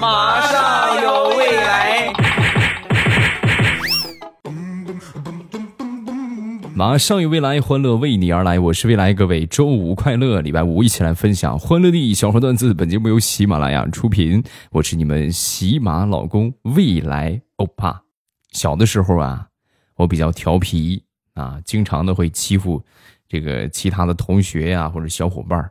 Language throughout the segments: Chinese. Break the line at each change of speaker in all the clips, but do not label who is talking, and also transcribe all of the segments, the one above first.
马上有未来。
马上有未来，欢乐为你而来。我是未来，各位周五快乐，礼拜五一起来分享欢乐的小说段子。本节目由喜马拉雅出品，我是你们喜马老公未来欧巴。小的时候啊，我比较调皮啊，经常的会欺负这个其他的同学呀或者小伙伴。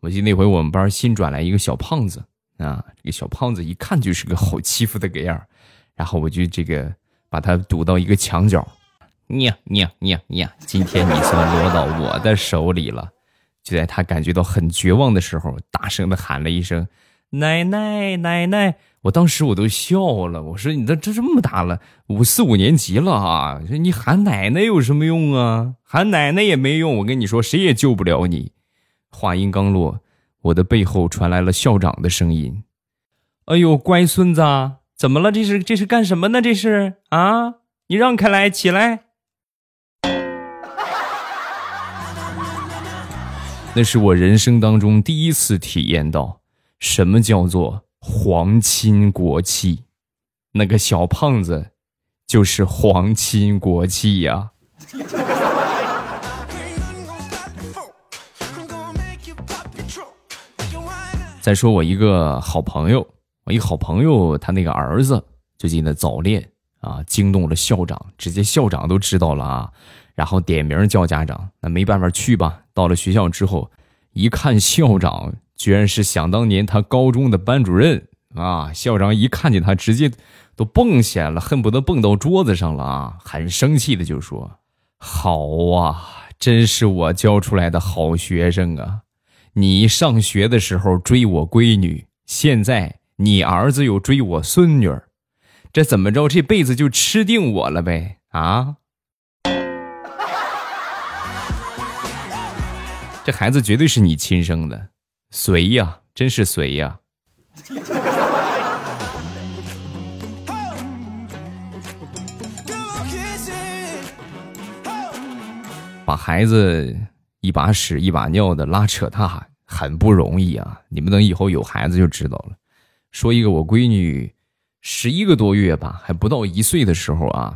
我记得那回我们班新转来一个小胖子啊，这个小胖子一看就是个好欺负的个样然后我就这个把他堵到一个墙角。呀呀呀呀！今天你算落到我的手里了。就在他感觉到很绝望的时候，大声的喊了一声：“奶奶，奶奶！”我当时我都笑了。我说：“你都这这么大了，五四五年级了啊！你喊奶奶有什么用啊？喊奶奶也没用。我跟你说，谁也救不了你。”话音刚落，我的背后传来了校长的声音：“哎呦，乖孙子，怎么了？这是这是干什么呢？这是啊！你让开来，起来。”那是我人生当中第一次体验到什么叫做皇亲国戚，那个小胖子就是皇亲国戚呀。再说我一个好朋友，我一好朋友他那个儿子最近的早恋啊，惊动了校长，直接校长都知道了啊。然后点名叫家长，那没办法去吧。到了学校之后，一看校长居然是想当年他高中的班主任啊！校长一看见他，直接都蹦起来了，恨不得蹦到桌子上了啊！很生气的就说：“好啊，真是我教出来的好学生啊！你上学的时候追我闺女，现在你儿子又追我孙女儿，这怎么着？这辈子就吃定我了呗？啊！”这孩子绝对是你亲生的，随呀，真是随呀！把孩子一把屎一把尿的拉扯大，很不容易啊！你们等以后有孩子就知道了。说一个我闺女十一个多月吧，还不到一岁的时候啊，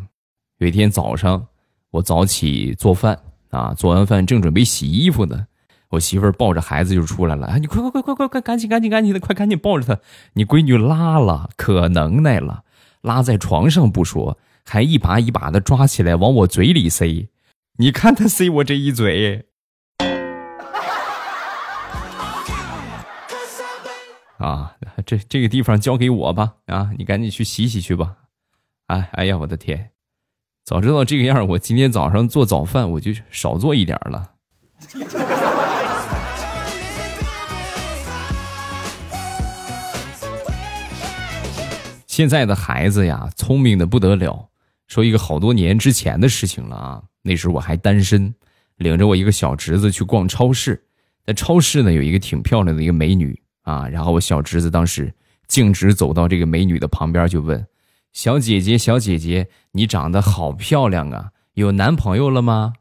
有一天早上我早起做饭啊，做完饭正准备洗衣服呢。我媳妇抱着孩子就出来了，啊，你快快快快快快，赶紧赶紧赶紧的，快赶紧抱着她！你闺女拉了，可能耐了，拉在床上不说，还一把一把的抓起来往我嘴里塞。你看她塞我这一嘴，啊，这这个地方交给我吧，啊，你赶紧去洗洗去吧。哎哎呀，我的天，早知道这个样，我今天早上做早饭我就少做一点了。现在的孩子呀，聪明的不得了。说一个好多年之前的事情了啊，那时候我还单身，领着我一个小侄子去逛超市，在超市呢有一个挺漂亮的一个美女啊，然后我小侄子当时径直走到这个美女的旁边就问：“小姐姐，小姐姐，你长得好漂亮啊，有男朋友了吗？”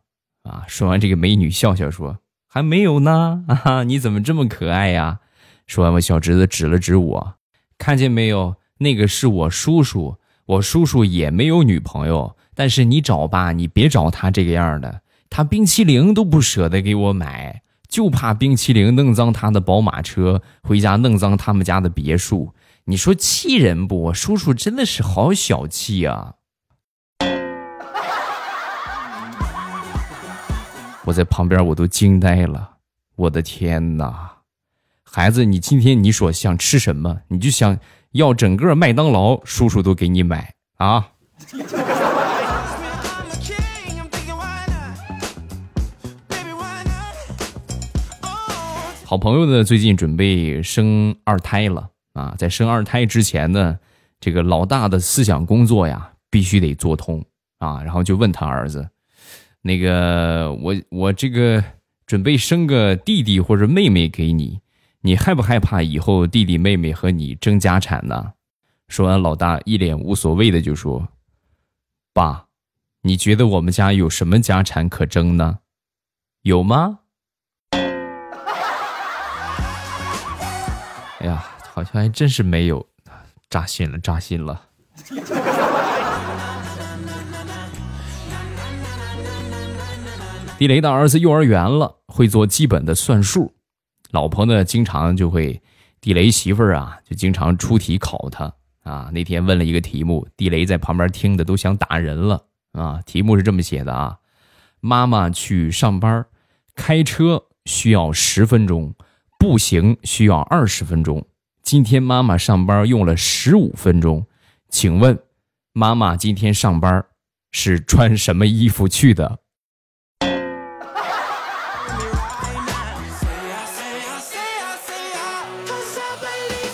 啊，说完这个美女笑笑说：“还没有呢。”啊，你怎么这么可爱呀？说完我小侄子指了指我，看见没有？那个是我叔叔，我叔叔也没有女朋友，但是你找吧，你别找他这个样的，他冰淇淋都不舍得给我买，就怕冰淇淋弄脏他的宝马车，回家弄脏他们家的别墅，你说气人不？叔叔真的是好小气啊！我在旁边我都惊呆了，我的天哪！孩子，你今天你说想吃什么，你就想。要整个麦当劳，叔叔都给你买啊！好朋友呢，最近准备生二胎了啊！在生二胎之前呢，这个老大的思想工作呀，必须得做通啊！然后就问他儿子：“那个，我我这个准备生个弟弟或者妹妹给你。”你害不害怕以后弟弟妹妹和你争家产呢？说完，老大一脸无所谓的就说：“爸，你觉得我们家有什么家产可争呢？有吗？”哎呀，好像还真是没有。扎心了，扎心了。地雷的儿子幼儿园了，会做基本的算术。老婆呢，经常就会地雷媳妇儿啊，就经常出题考他啊。那天问了一个题目，地雷在旁边听的都想打人了啊。题目是这么写的啊：妈妈去上班，开车需要十分钟，步行需要二十分钟。今天妈妈上班用了十五分钟，请问妈妈今天上班是穿什么衣服去的？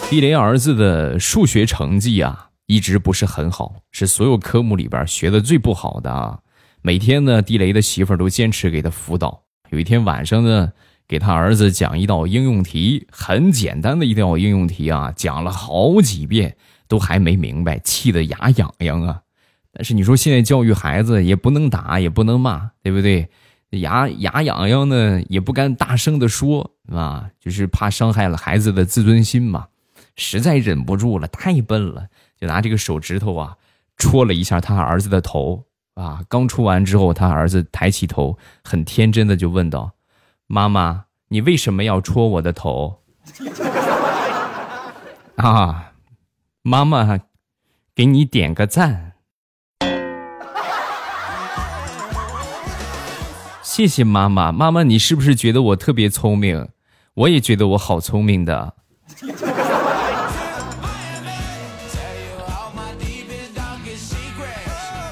地雷儿子的数学成绩啊，一直不是很好，是所有科目里边学的最不好的啊。每天呢，地雷的媳妇儿都坚持给他辅导。有一天晚上呢，给他儿子讲一道应用题，很简单的一道应用题啊，讲了好几遍都还没明白，气得牙痒痒啊。但是你说现在教育孩子也不能打，也不能骂，对不对？牙牙痒痒呢，也不敢大声的说啊，就是怕伤害了孩子的自尊心嘛。实在忍不住了，太笨了，就拿这个手指头啊戳了一下他儿子的头啊。刚戳完之后，他儿子抬起头，很天真的就问道：“妈妈，你为什么要戳我的头？” 啊，妈妈，给你点个赞。谢谢妈妈，妈妈，你是不是觉得我特别聪明？我也觉得我好聪明的。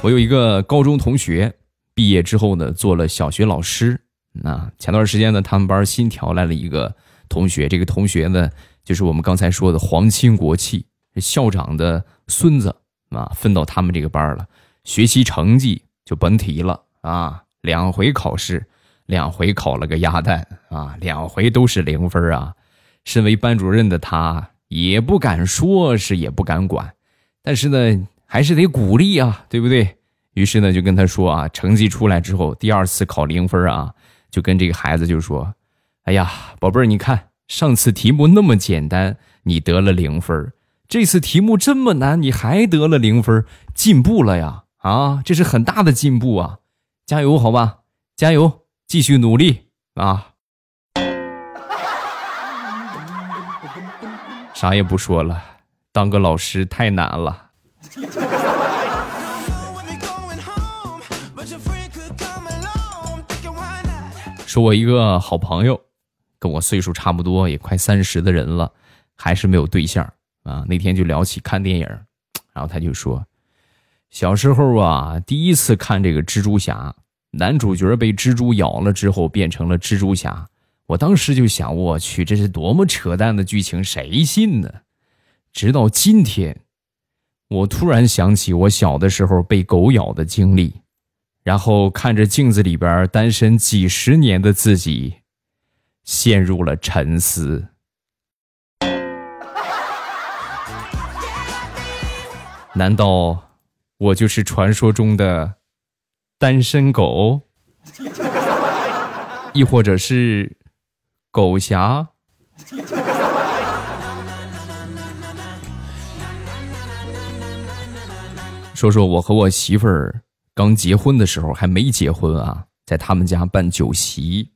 我有一个高中同学，毕业之后呢，做了小学老师。那前段时间呢，他们班新调来了一个同学，这个同学呢，就是我们刚才说的皇亲国戚，校长的孙子啊，分到他们这个班了。学习成绩就甭提了啊，两回考试，两回考了个鸭蛋啊，两回都是零分啊。身为班主任的他，也不敢说是，也不敢管，但是呢。还是得鼓励啊，对不对？于是呢，就跟他说啊，成绩出来之后，第二次考零分啊，就跟这个孩子就说：“哎呀，宝贝儿，你看上次题目那么简单，你得了零分这次题目这么难，你还得了零分进步了呀！啊，这是很大的进步啊！加油，好吧，加油，继续努力啊！啥也不说了，当个老师太难了。”说，我一个好朋友，跟我岁数差不多，也快三十的人了，还是没有对象啊。那天就聊起看电影，然后他就说，小时候啊，第一次看这个蜘蛛侠，男主角被蜘蛛咬了之后变成了蜘蛛侠，我当时就想，我去，这是多么扯淡的剧情，谁信呢？直到今天。我突然想起我小的时候被狗咬的经历，然后看着镜子里边单身几十年的自己，陷入了沉思。难道我就是传说中的单身狗，亦或者是狗侠？说说我和我媳妇儿刚结婚的时候，还没结婚啊，在他们家办酒席。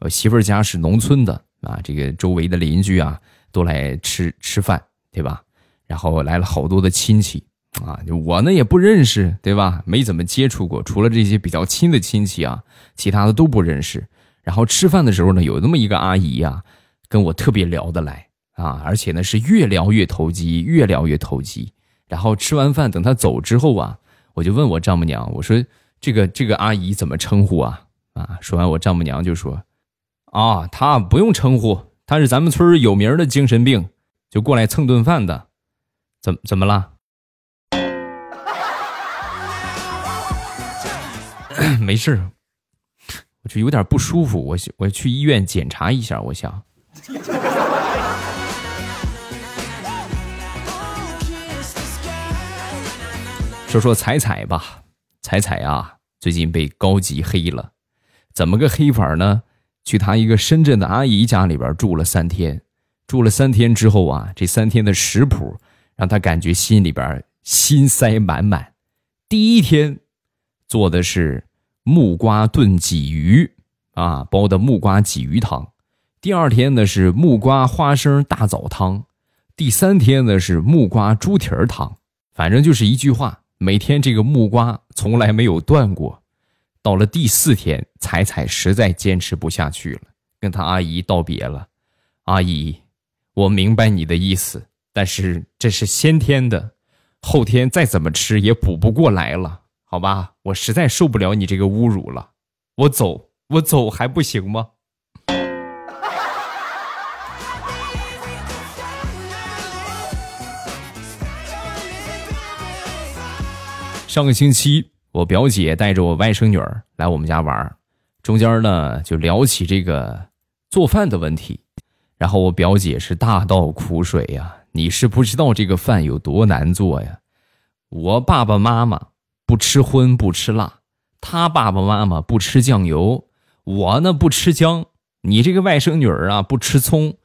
我媳妇儿家是农村的啊，这个周围的邻居啊都来吃吃饭，对吧？然后来了好多的亲戚啊，我呢也不认识，对吧？没怎么接触过，除了这些比较亲的亲戚啊，其他的都不认识。然后吃饭的时候呢，有那么一个阿姨啊，跟我特别聊得来啊，而且呢是越聊越投机，越聊越投机。然后吃完饭，等她走之后啊，我就问我丈母娘，我说：“这个这个阿姨怎么称呼啊？”啊，说完我丈母娘就说：“啊，她不用称呼，她是咱们村有名的精神病，就过来蹭顿饭的。怎怎么了？没事，我就有点不舒服，我我去医院检查一下，我想。”说说彩彩吧，彩彩啊，最近被高级黑了，怎么个黑法呢？去他一个深圳的阿姨家里边住了三天，住了三天之后啊，这三天的食谱让他感觉心里边心塞满满。第一天做的是木瓜炖鲫鱼啊，煲的木瓜鲫鱼汤；第二天呢是木瓜花生大枣汤；第三天呢是木瓜猪蹄儿汤。反正就是一句话，每天这个木瓜从来没有断过。到了第四天，彩彩实在坚持不下去了，跟他阿姨道别了。阿姨，我明白你的意思，但是这是先天的，后天再怎么吃也补不过来了，好吧？我实在受不了你这个侮辱了，我走，我走还不行吗？上个星期。我表姐带着我外甥女儿来我们家玩中间呢就聊起这个做饭的问题，然后我表姐是大倒苦水呀，你是不知道这个饭有多难做呀。我爸爸妈妈不吃荤不吃辣，他爸爸妈妈不吃酱油，我呢不吃姜，你这个外甥女儿啊不吃葱，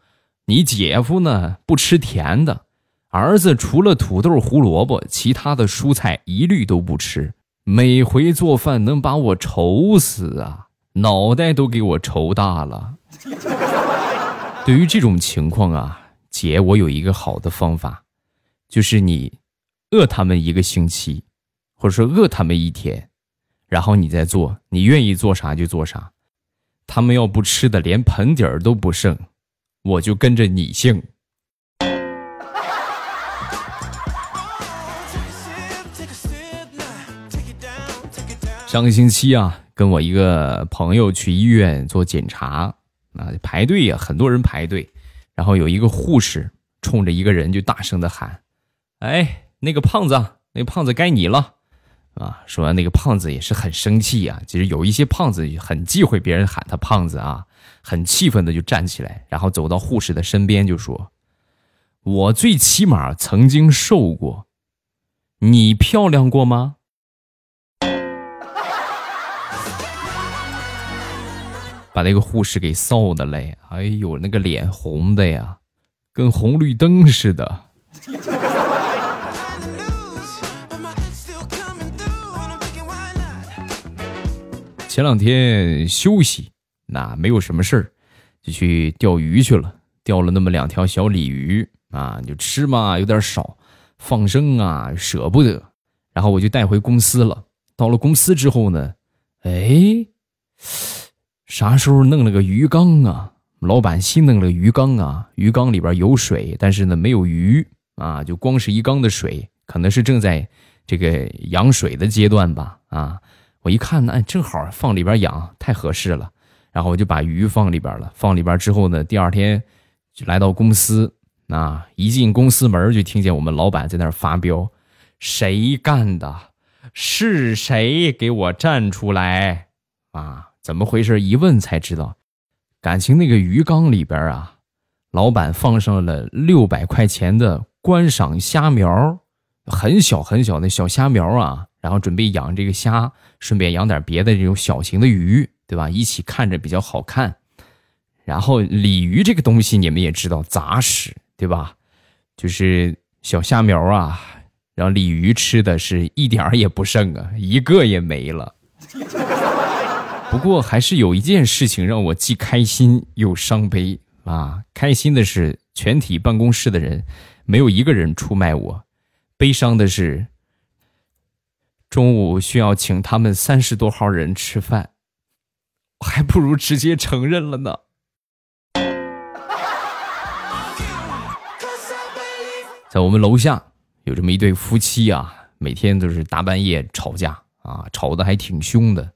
你姐夫呢不吃甜的，儿子除了土豆胡萝卜，其他的蔬菜一律都不吃。每回做饭能把我愁死啊，脑袋都给我愁大了。对于这种情况啊，姐，我有一个好的方法，就是你饿他们一个星期，或者说饿他们一天，然后你再做，你愿意做啥就做啥。他们要不吃的连盆底儿都不剩，我就跟着你姓。上个星期啊，跟我一个朋友去医院做检查，啊，排队呀，很多人排队，然后有一个护士冲着一个人就大声的喊：“哎，那个胖子，那个胖子该你了！”啊，说完那个胖子也是很生气呀。其实有一些胖子很忌讳别人喊他胖子啊，很气愤的就站起来，然后走到护士的身边就说：“我最起码曾经瘦过，你漂亮过吗？”把那个护士给臊的嘞，哎呦，那个脸红的呀，跟红绿灯似的。前两天休息，那没有什么事儿，就去钓鱼去了，钓了那么两条小鲤鱼啊，就吃嘛，有点少，放生啊舍不得，然后我就带回公司了。到了公司之后呢，哎。啥时候弄了个鱼缸啊？老板新弄了个鱼缸啊，鱼缸里边有水，但是呢没有鱼啊，就光是一缸的水，可能是正在这个养水的阶段吧啊！我一看呢，哎正好放里边养，太合适了。然后我就把鱼放里边了。放里边之后呢，第二天就来到公司啊，一进公司门就听见我们老板在那儿发飙：“谁干的？是谁给我站出来啊？”怎么回事？一问才知道，感情那个鱼缸里边啊，老板放上了六百块钱的观赏虾苗，很小很小的小虾苗啊，然后准备养这个虾，顺便养点别的这种小型的鱼，对吧？一起看着比较好看。然后鲤鱼这个东西你们也知道杂食，对吧？就是小虾苗啊，让鲤鱼吃的是一点儿也不剩啊，一个也没了。不过还是有一件事情让我既开心又伤悲啊！开心的是全体办公室的人没有一个人出卖我，悲伤的是中午需要请他们三十多号人吃饭，还不如直接承认了呢。在我们楼下有这么一对夫妻啊，每天都是大半夜吵架啊，吵得还挺凶的。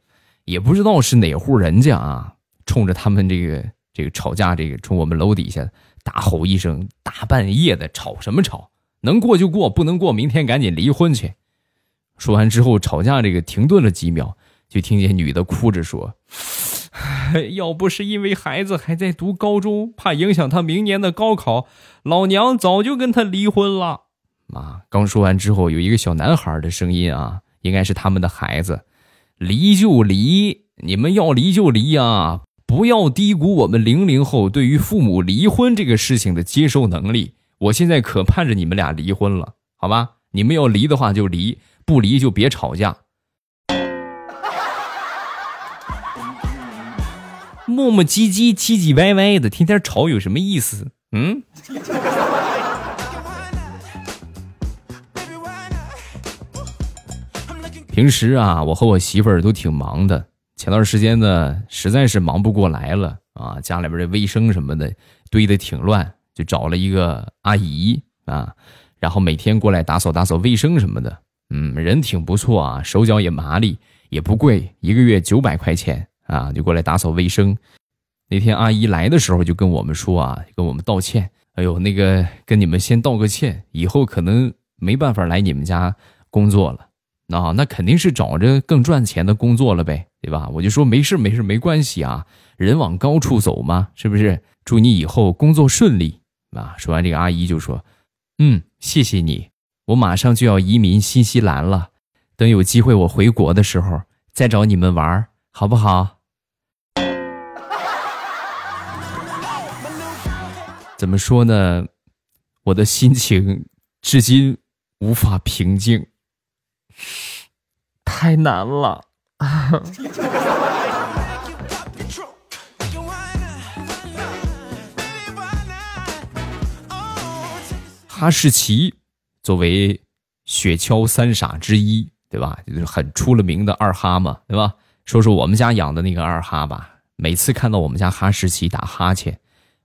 也不知道是哪户人家啊，冲着他们这个这个吵架，这个冲我们楼底下大吼一声，大半夜的吵什么吵？能过就过，不能过，明天赶紧离婚去。说完之后，吵架这个停顿了几秒，就听见女的哭着说：“ 要不是因为孩子还在读高中，怕影响他明年的高考，老娘早就跟他离婚了。”啊，刚说完之后，有一个小男孩的声音啊，应该是他们的孩子。离就离，你们要离就离呀！不要低估我们零零后对于父母离婚这个事情的接受能力。我现在可盼着你们俩离婚了，好吧？你们要离的话就离，不离就别吵架。磨磨唧唧、唧唧歪歪的，天天吵有什么意思？嗯？平时啊，我和我媳妇儿都挺忙的。前段时间呢，实在是忙不过来了啊，家里边的卫生什么的堆得挺乱，就找了一个阿姨啊，然后每天过来打扫打扫卫生什么的。嗯，人挺不错啊，手脚也麻利，也不贵，一个月九百块钱啊，就过来打扫卫生。那天阿姨来的时候就跟我们说啊，跟我们道歉。哎呦，那个跟你们先道个歉，以后可能没办法来你们家工作了。那那肯定是找着更赚钱的工作了呗，对吧？我就说没事没事没关系啊，人往高处走嘛，是不是？祝你以后工作顺利啊！说完这个，阿姨就说：“嗯，谢谢你，我马上就要移民新西兰了，等有机会我回国的时候再找你们玩，好不好？” 怎么说呢？我的心情至今无法平静。太难了。哈士奇作为雪橇三傻之一，对吧？就是很出了名的二哈嘛，对吧？说说我们家养的那个二哈吧。每次看到我们家哈士奇打哈欠，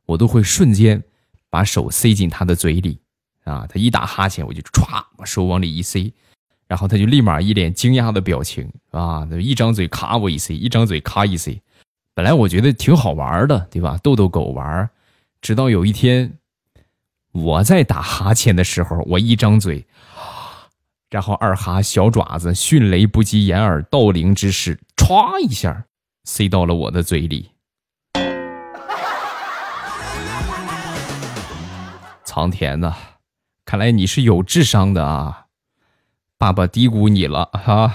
我都会瞬间把手塞进它的嘴里啊！它一打哈欠，我就歘把手往里一塞。然后他就立马一脸惊讶的表情啊，一张嘴咔我一塞，一张嘴咔一塞。本来我觉得挺好玩的，对吧？逗逗狗玩。直到有一天，我在打哈欠的时候，我一张嘴，然后二哈小爪子迅雷不及掩耳盗铃之势，歘一下塞到了我的嘴里。苍田呐，看来你是有智商的啊。爸爸低估你了哈。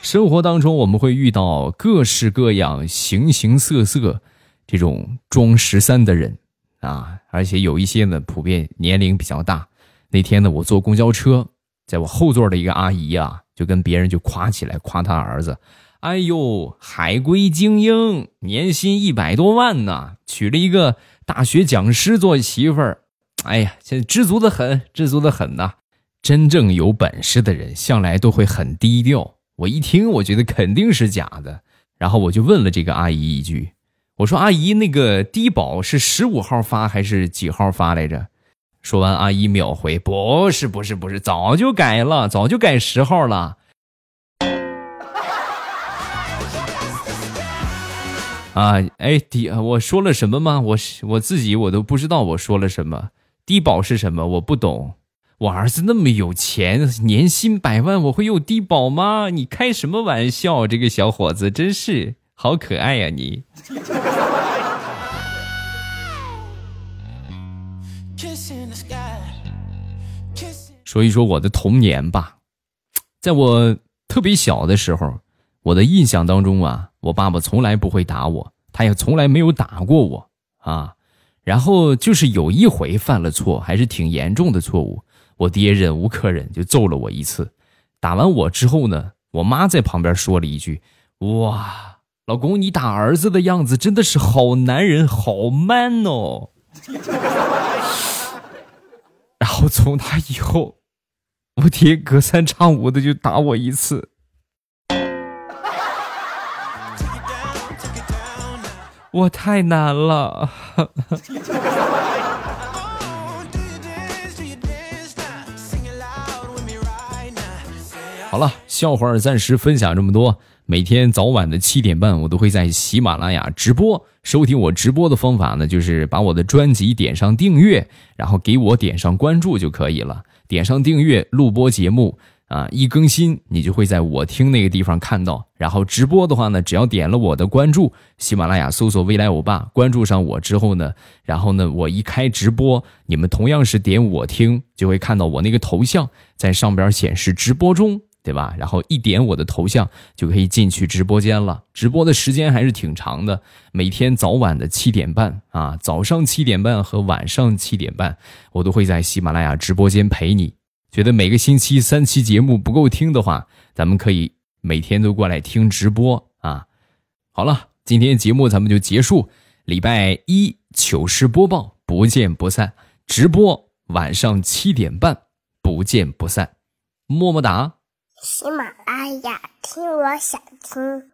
生活当中，我们会遇到各式各样、形形色色这种装十三的人啊，而且有一些呢，普遍年龄比较大。那天呢，我坐公交车，在我后座的一个阿姨啊，就跟别人就夸起来，夸他儿子。哎呦，海归精英，年薪一百多万呢，娶了一个大学讲师做媳妇儿。哎呀，现在知足的很，知足的很呐。真正有本事的人，向来都会很低调。我一听，我觉得肯定是假的。然后我就问了这个阿姨一句：“我说阿姨，那个低保是十五号发还是几号发来着？”说完，阿姨秒回：“不是，不是，不是，早就改了，早就改十号了。”啊，哎，低，我说了什么吗？我我自己我都不知道我说了什么。低保是什么？我不懂。我儿子那么有钱，年薪百万，我会有低保吗？你开什么玩笑？这个小伙子真是好可爱呀！你。说一说我的童年吧，在我特别小的时候。我的印象当中啊，我爸爸从来不会打我，他也从来没有打过我啊。然后就是有一回犯了错，还是挺严重的错误，我爹忍无可忍，就揍了我一次。打完我之后呢，我妈在旁边说了一句：“哇，老公，你打儿子的样子真的是好男人，好 man 哦。”然后从那以后，我爹隔三差五的就打我一次。我太难了。好了，笑话暂时分享这么多。每天早晚的七点半，我都会在喜马拉雅直播。收听我直播的方法呢，就是把我的专辑点上订阅，然后给我点上关注就可以了。点上订阅，录播节目。啊，一更新你就会在我听那个地方看到。然后直播的话呢，只要点了我的关注，喜马拉雅搜索“未来欧巴”，关注上我之后呢，然后呢，我一开直播，你们同样是点我听，就会看到我那个头像在上边显示直播中。对吧？然后一点我的头像就可以进去直播间了。直播的时间还是挺长的，每天早晚的七点半啊，早上七点半和晚上七点半，我都会在喜马拉雅直播间陪你。觉得每个星期三期节目不够听的话，咱们可以每天都过来听直播啊。好了，今天节目咱们就结束。礼拜一糗事播报，不见不散。直播晚上七点半，不见不散。么么哒。
喜马拉雅，听我想听。